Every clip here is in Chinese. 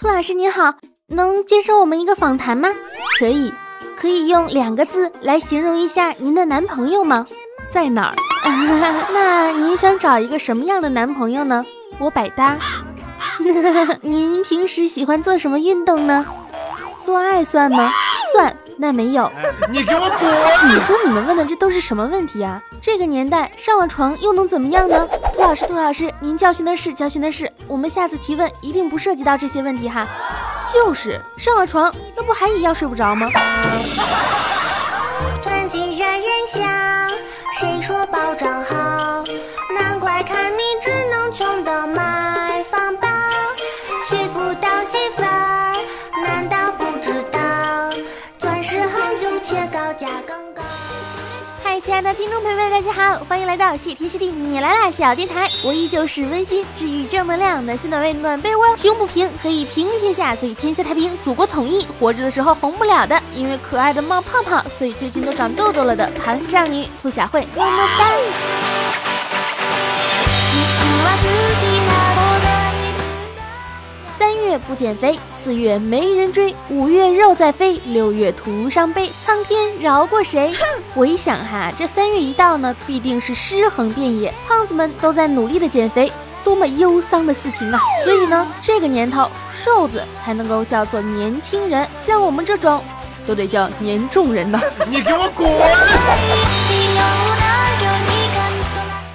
涂老师您好，能接受我们一个访谈吗？可以，可以用两个字来形容一下您的男朋友吗？在哪儿？那您想找一个什么样的男朋友呢？我百搭。您平时喜欢做什么运动呢？做爱算吗？算。那没有。你给我滚！你说你们问的这都是什么问题啊？这个年代上了床又能怎么样呢？兔老师，兔老师，您教训的是教训的是，我们下次提问一定不涉及到这些问题哈。就是上了床，那不还一样睡不着吗？团结让人想，谁说包装好？的听众朋友们，大家好，欢迎来到谢天谢地你来啦小电台，我依旧是温馨治愈正能量，暖心暖胃暖被窝，胸不平可以平天下，所以天下太平，祖国统一。活着的时候红不了的，因为可爱的冒泡泡，所以最近都长痘痘了的螃蟹少女兔小慧，么么哒。三月不减肥，四月没人追，五月肉在飞，六月徒伤悲，苍天饶过谁？我一想哈，这三月一到呢，必定是尸横遍野，胖子们都在努力的减肥，多么忧伤的事情啊！所以呢，这个年头瘦子才能够叫做年轻人，像我们这种，都得叫年重人呢。你给我滚！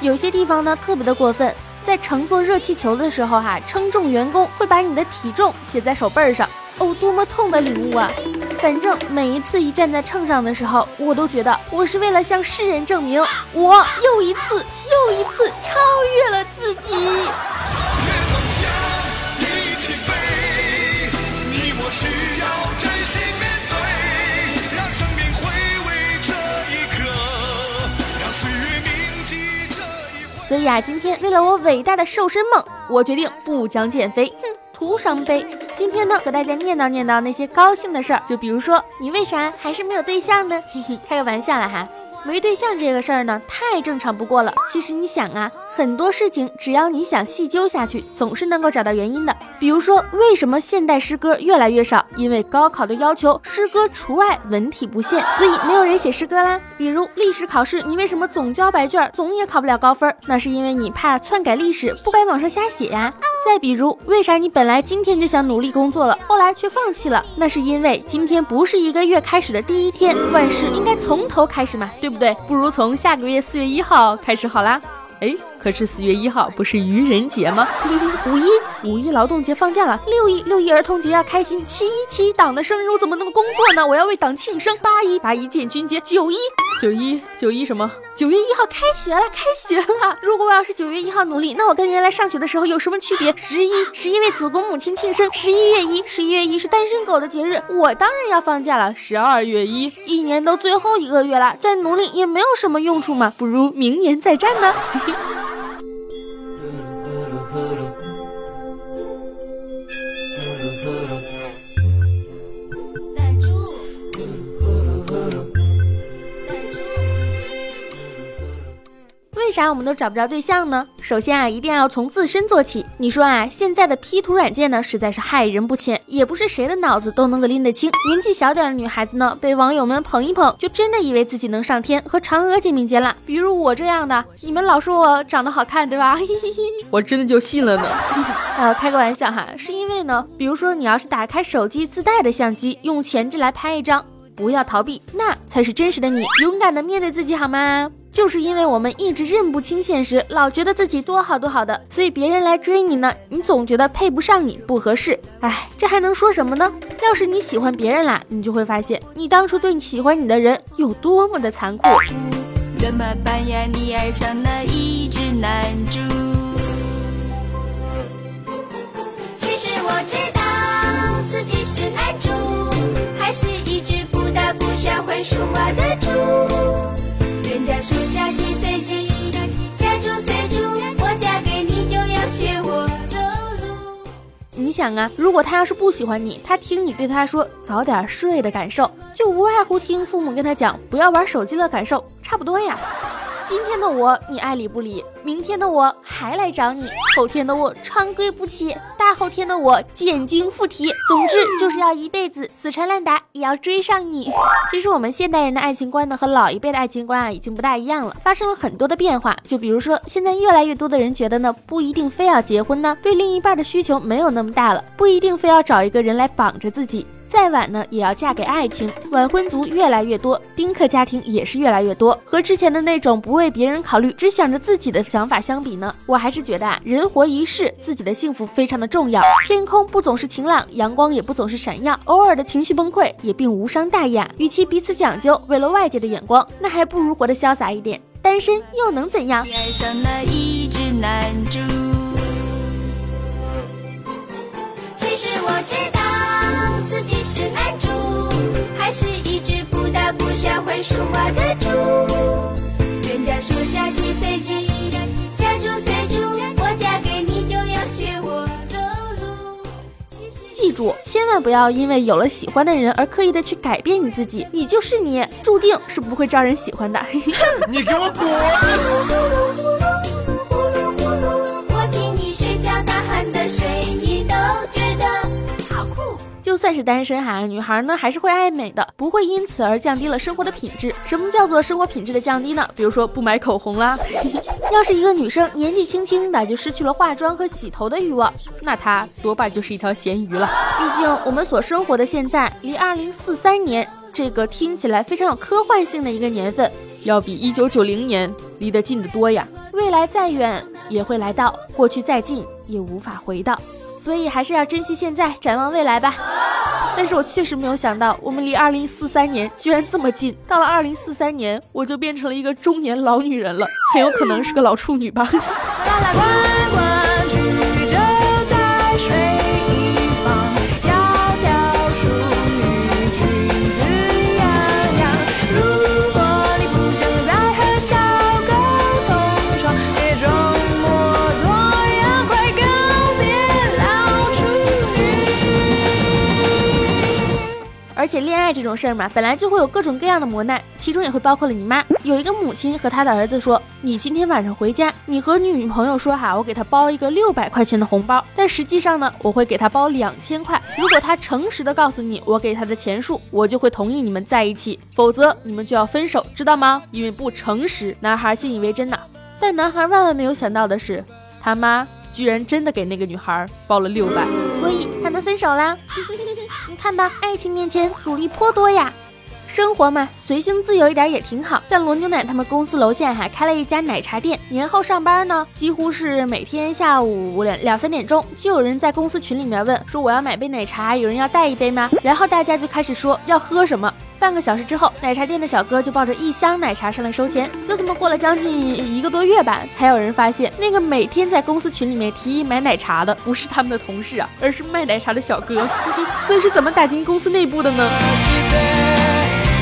有些地方呢特别的过分，在乘坐热气球的时候哈，称重员工会把你的体重写在手背儿上，哦，多么痛的领悟啊！反正每一次一站在秤上的时候，我都觉得我是为了向世人证明，我又一次又一次超越了自己。所以啊，今天为了我伟大的瘦身梦，我决定不讲减肥，哼，徒伤悲。今天呢，和大家念叨念叨那些高兴的事儿，就比如说，你为啥还是没有对象呢？嘿 嘿，开个玩笑了哈。没对象这个事儿呢，太正常不过了。其实你想啊，很多事情只要你想细究下去，总是能够找到原因的。比如说，为什么现代诗歌越来越少？因为高考的要求，诗歌除外，文体不限，所以没有人写诗歌啦。比如历史考试，你为什么总交白卷，总也考不了高分？那是因为你怕篡改历史，不敢往上瞎写呀。再比如，为啥你本来今天就想努力工作了，后来却放弃了？那是因为今天不是一个月开始的第一天，万事应该从头开始嘛，对不对？不如从下个月四月一号开始好啦。哎，可是四月一号不是愚人节吗？五一五一劳动节放假了，六一六一儿童节要开心，七一七一党的生日我怎么能够工作呢？我要为党庆生。八一八一建军节，九一九一九一什么？九月一号开学了，开学了。如果我要是九月一号努力，那我跟原来上学的时候有什么区别？十一十一为子宫母亲庆生，十一月一十一月一是单身狗的节日，我当然要放假了。十二月一，一年都最后一个月了，再努力也没有什么用处嘛，不如明年再战呢。嘿 嘿啥我们都找不着对象呢？首先啊，一定要从自身做起。你说啊，现在的 P 图软件呢，实在是害人不浅，也不是谁的脑子都能够拎得清。年纪小点的女孩子呢，被网友们捧一捧，就真的以为自己能上天，和嫦娥肩并肩了。比如我这样的，你们老说我长得好看，对吧？我真的就信了呢。呃，开个玩笑哈，是因为呢，比如说你要是打开手机自带的相机，用前置来拍一张，不要逃避，那才是真实的你，勇敢的面对自己好吗？就是因为我们一直认不清现实，老觉得自己多好多好的，所以别人来追你呢，你总觉得配不上你，不合适。哎，这还能说什么呢？要是你喜欢别人啦，你就会发现你当初对你喜欢你的人有多么的残酷。怎么办呀？你爱上了一只男猪。其实我知道自己是男猪，还是一只不大不小会说话的猪。嫁鸡随鸡，嫁猪随猪，我嫁给你就要学我走路。你想啊，如果他要是不喜欢你，他听你对他说早点睡的感受，就无外乎听父母跟他讲不要玩手机的感受，差不多呀。今天的我你爱理不理，明天的我还来找你，后天的我长跪不起，大后天的我见精附体。总之就是要一辈子死缠烂打也要追上你。其实我们现代人的爱情观呢，和老一辈的爱情观啊，已经不大一样了，发生了很多的变化。就比如说，现在越来越多的人觉得呢，不一定非要结婚呢，对另一半的需求没有那么大了，不一定非要找一个人来绑着自己。再晚呢，也要嫁给爱情。晚婚族越来越多，丁克家庭也是越来越多。和之前的那种不为别人考虑，只想着自己的想法相比呢，我还是觉得啊，人活一世，自己的幸福非常的重要。天空不总是晴朗，阳光也不总是闪耀，偶尔的情绪崩溃也并无伤大雅。与其彼此讲究，为了外界的眼光，那还不如活得潇洒一点。单身又能怎样？爱上了一只男主。其实我知道，还是一只不大不小会说话的猪。人家说嫁鸡随鸡，嫁猪随猪，我嫁给你就要学我走路。记住，千万不要因为有了喜欢的人而刻意的去改变你自己，你就是你，注定是不会招人喜欢的。你给我滚！我听你睡觉大喊的声。就算是单身哈，女孩呢还是会爱美的，不会因此而降低了生活的品质。什么叫做生活品质的降低呢？比如说不买口红啦。要是一个女生年纪轻轻的就失去了化妆和洗头的欲望，那她多半就是一条咸鱼了。毕竟我们所生活的现在离二零四三年这个听起来非常有科幻性的一个年份，要比一九九零年离得近得多呀。未来再远也会来到，过去再近也无法回到，所以还是要珍惜现在，展望未来吧。但是我确实没有想到，我们离二零四三年居然这么近。到了二零四三年，我就变成了一个中年老女人了，很有可能是个老处女吧。爱这种事儿嘛，本来就会有各种各样的磨难，其中也会包括了你妈。有一个母亲和她的儿子说：“你今天晚上回家，你和你女朋友说哈，我给她包一个六百块钱的红包，但实际上呢，我会给她包两千块。如果她诚实的告诉你我给她的钱数，我就会同意你们在一起，否则你们就要分手，知道吗？因为不诚实。”男孩信以为真呐，但男孩万万没有想到的是，他妈居然真的给那个女孩包了六百。所以他们分手啦。看吧，爱情面前阻力颇多呀。生活嘛，随性自由一点也挺好。像罗牛奶他们公司楼下还开了一家奶茶店，年后上班呢，几乎是每天下午两两三点钟，就有人在公司群里面问说我要买杯奶茶，有人要带一杯吗？然后大家就开始说要喝什么。半个小时之后，奶茶店的小哥就抱着一箱奶茶上来收钱。就这么过了将近一个多月吧，才有人发现那个每天在公司群里面提议买奶茶的，不是他们的同事啊，而是卖奶茶的小哥。所以是怎么打进公司内部的呢？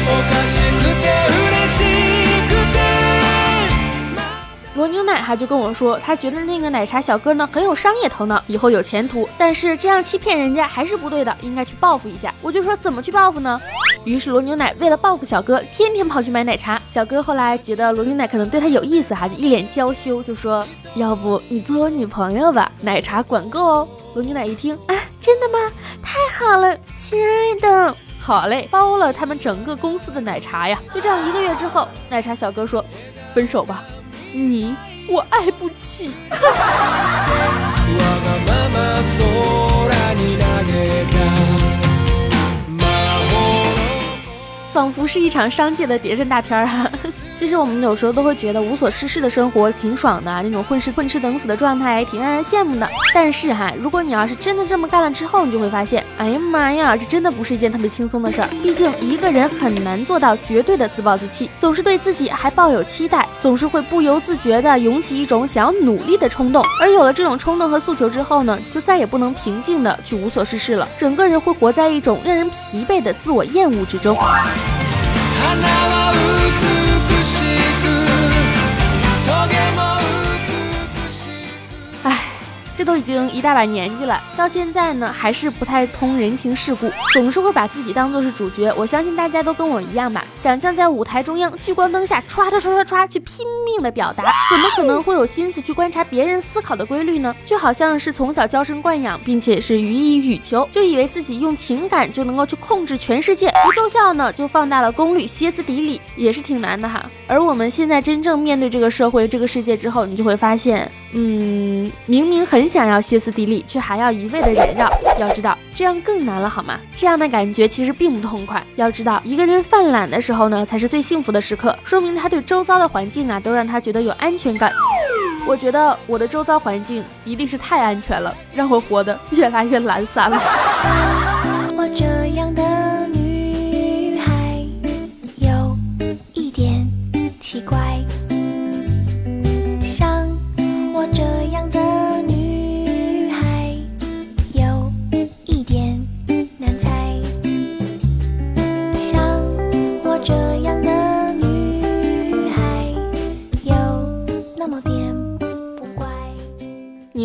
おかしくて嬉しくて罗牛奶哈就跟我说，他觉得那个奶茶小哥呢很有商业头脑，以后有前途。但是这样欺骗人家还是不对的，应该去报复一下。我就说怎么去报复呢？ 于是罗牛奶为了报复小哥，天天跑去买奶茶。小哥后来觉得罗牛奶可能对他有意思哈，就一脸娇羞，就说要不你做我女朋友吧，奶茶管够哦。罗牛奶一听啊，真的吗？太好了，亲爱的。好嘞，包了他们整个公司的奶茶呀！就这样一个月之后，奶茶小哥说：“分手吧，你我爱不起。わがまま空に投げた 仿佛是一场商界的谍战大片儿哈。其实我们有时候都会觉得无所事事的生活挺爽的，那种混吃混吃等死的状态挺让人羡慕的。但是哈，如果你要是真的这么干了之后，你就会发现，哎呀妈呀，这真的不是一件特别轻松的事儿。毕竟一个人很难做到绝对的自暴自弃，总是对自己还抱有期待，总是会不由自觉的涌起一种想要努力的冲动。而有了这种冲动和诉求之后呢，就再也不能平静的去无所事事了，整个人会活在一种让人疲惫的自我厌恶之中。这都已经一大把年纪了，到现在呢还是不太通人情世故，总是会把自己当做是主角。我相信大家都跟我一样吧，想象在舞台中央聚光灯下唰唰唰唰唰去拼命的表达，怎么可能会有心思去观察别人思考的规律呢？就好像是从小娇生惯养，并且是予以羽球，就以为自己用情感就能够去控制全世界，不奏效呢就放大了功率，歇斯底里也是挺难的哈。而我们现在真正面对这个社会、这个世界之后，你就会发现，嗯，明明很想要歇斯底里，却还要一味的忍让。要知道，这样更难了，好吗？这样的感觉其实并不痛快。要知道，一个人犯懒的时候呢，才是最幸福的时刻，说明他对周遭的环境啊，都让他觉得有安全感。我觉得我的周遭环境一定是太安全了，让我活得越来越懒散了。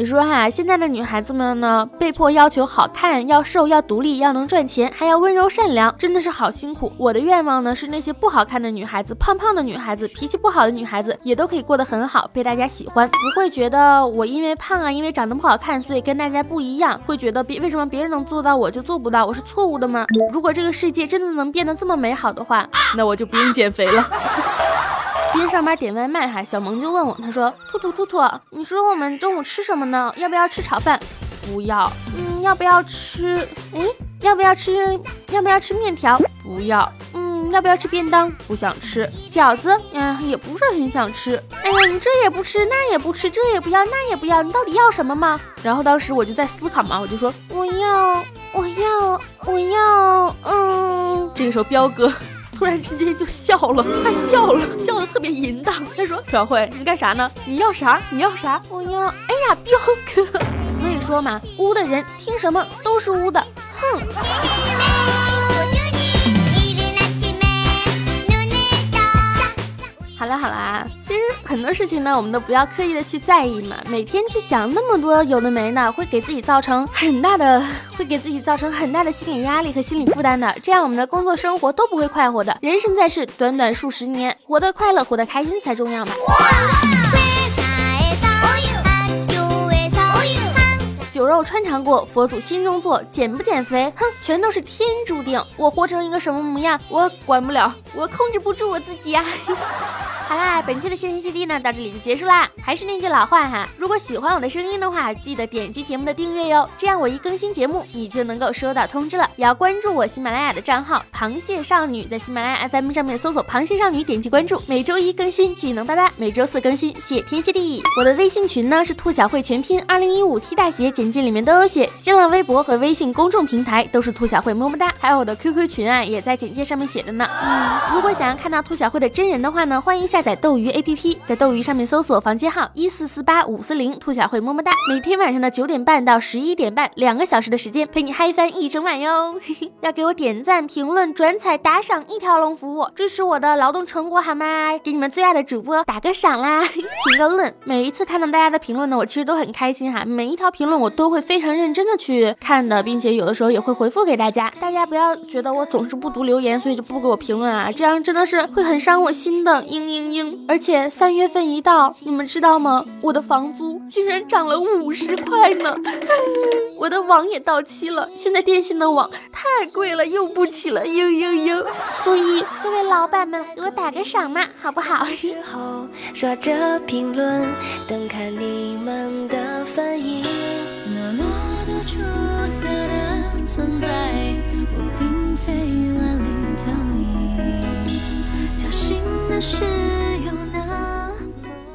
说哈，现在的女孩子们呢，被迫要求好看、要瘦、要独立、要能赚钱，还要温柔善良，真的是好辛苦。我的愿望呢，是那些不好看的女孩子、胖胖的女孩子、脾气不好的女孩子，也都可以过得很好，被大家喜欢，不会觉得我因为胖啊，因为长得不好看，所以跟大家不一样，会觉得别为什么别人能做到我就做不到，我是错误的吗？如果这个世界真的能变得这么美好的话，那我就不用减肥了。今天上班点外卖哈，小萌就问我，他说：“兔兔兔兔，你说我们中午吃什么呢？要不要吃炒饭？不要。嗯，要不要吃？诶，要不要吃？要不要吃面条？不要。嗯，要不要吃便当？不想吃。饺子？嗯，也不是很想吃。哎呀，你这也不吃，那也不吃，这也不要，那也不要，你到底要什么嘛？然后当时我就在思考嘛，我就说我要，我要，我要，嗯。这个时候彪哥。突然之间就笑了，他笑了，笑得特别淫荡。他说：“小慧，你干啥呢？你要啥？你要啥？我要……哎呀，彪哥！所以说嘛，污的人听什么都是污的。哼。好啦好啦，其实很多事情呢，我们都不要刻意的去在意嘛，每天去想那么多有的没的，会给自己造成很大的，会给自己造成很大的心理压力和心理负担的，这样我们的工作生活都不会快活的。人生在世，短短数十年，活得快乐，活得开心才重要嘛。酒肉穿肠过，佛祖心中坐。减不减肥，哼，全都是天注定。我活成一个什么模样，我管不了，我控制不住我自己呀、好啦，本期的心灵基地呢，到这里就结束啦。还是那句老话哈，如果喜欢我的声音的话，记得点击节目的订阅哟，这样我一更新节目，你就能够收到通知了。也要关注我喜马拉雅的账号螃蟹少女，在喜马拉雅 FM 上面搜索螃蟹少女，点击关注。每周一更新技能拜拜，每周四更新谢天谢地。我的微信群呢是兔小慧全拼二零一五 T 大写，简介里面都有写。新浪微博和微信公众平台都是兔小慧么么哒，还有我的 QQ 群啊，也在简介上面写着呢。嗯，如果想要看到兔小慧的真人的话呢，欢迎下下载斗鱼 APP，在斗鱼上面搜索房间号一四四八五四零，兔小慧么么哒。每天晚上的九点半到十一点半，两个小时的时间陪你嗨翻一整晚哟。要给我点赞、评论、转采、打赏一条龙服务，支持我的劳动成果好吗？给你们最爱的主播打个赏啦，评个论。每一次看到大家的评论呢，我其实都很开心哈。每一条评论我都会非常认真的去看的，并且有的时候也会回复给大家。大家不要觉得我总是不读留言，所以就不给我评论啊，这样真的是会很伤我心的。嘤嘤嘤！而且三月份一到，你们知道吗？我的房租竟然涨了五十块呢！我的网也到期了，现在电信的网太贵了，用不起了，嘤嘤嘤！所以各位老板们，给我打个赏嘛，好不好？时候刷着评论，等看你们的反应。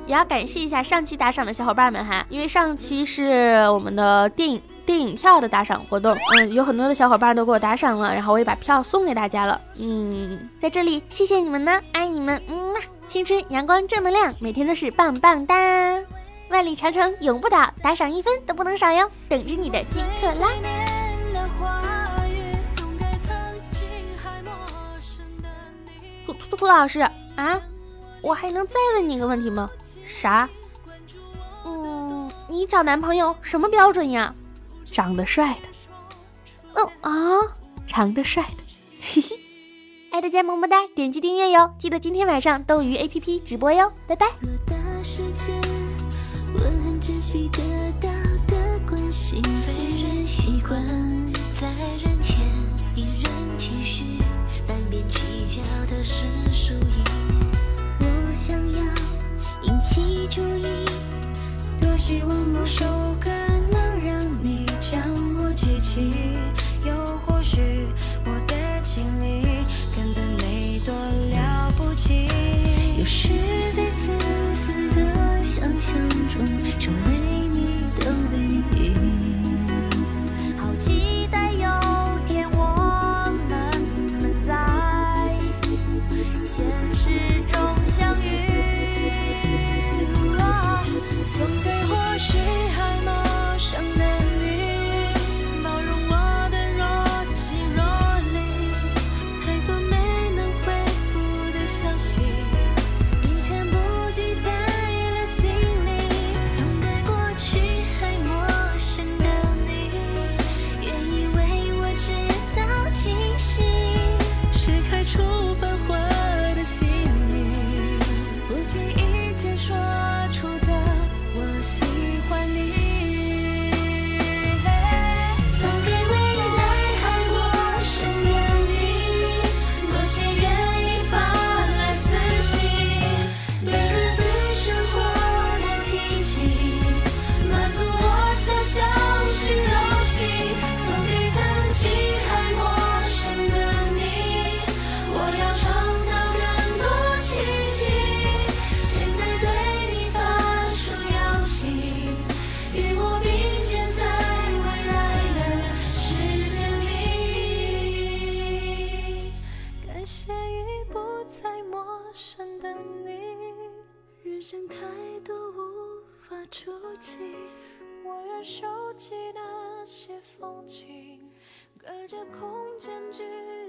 也要感谢一下上期打赏的小伙伴们哈，因为上期是我们的电影电影票的打赏活动，嗯，有很多的小伙伴都给我打赏了，然后我也把票送给大家了，嗯，在这里谢谢你们呢，爱你们，嗯嘛，青春阳光正能量，每天都是棒棒哒，万里长城永不倒，打赏一分都不能少哟，等着你的金克拉。兔兔兔老师啊，我还能再问你一个问题吗？啥？嗯，你找男朋友什么标准呀？长得帅的，嗯啊，长得帅的，嘿嘿。爱大家么么哒，点击订阅哟！记得今天晚上斗鱼 APP 直播哟，拜拜。偌大世界，我很珍惜得到的关心。虽然习惯在人前一人继续，难免计较的是输赢。想要引起注意，多希望某首歌能让你将我记起。生太多无法触及，我愿收集那些风景，隔着空间距离。距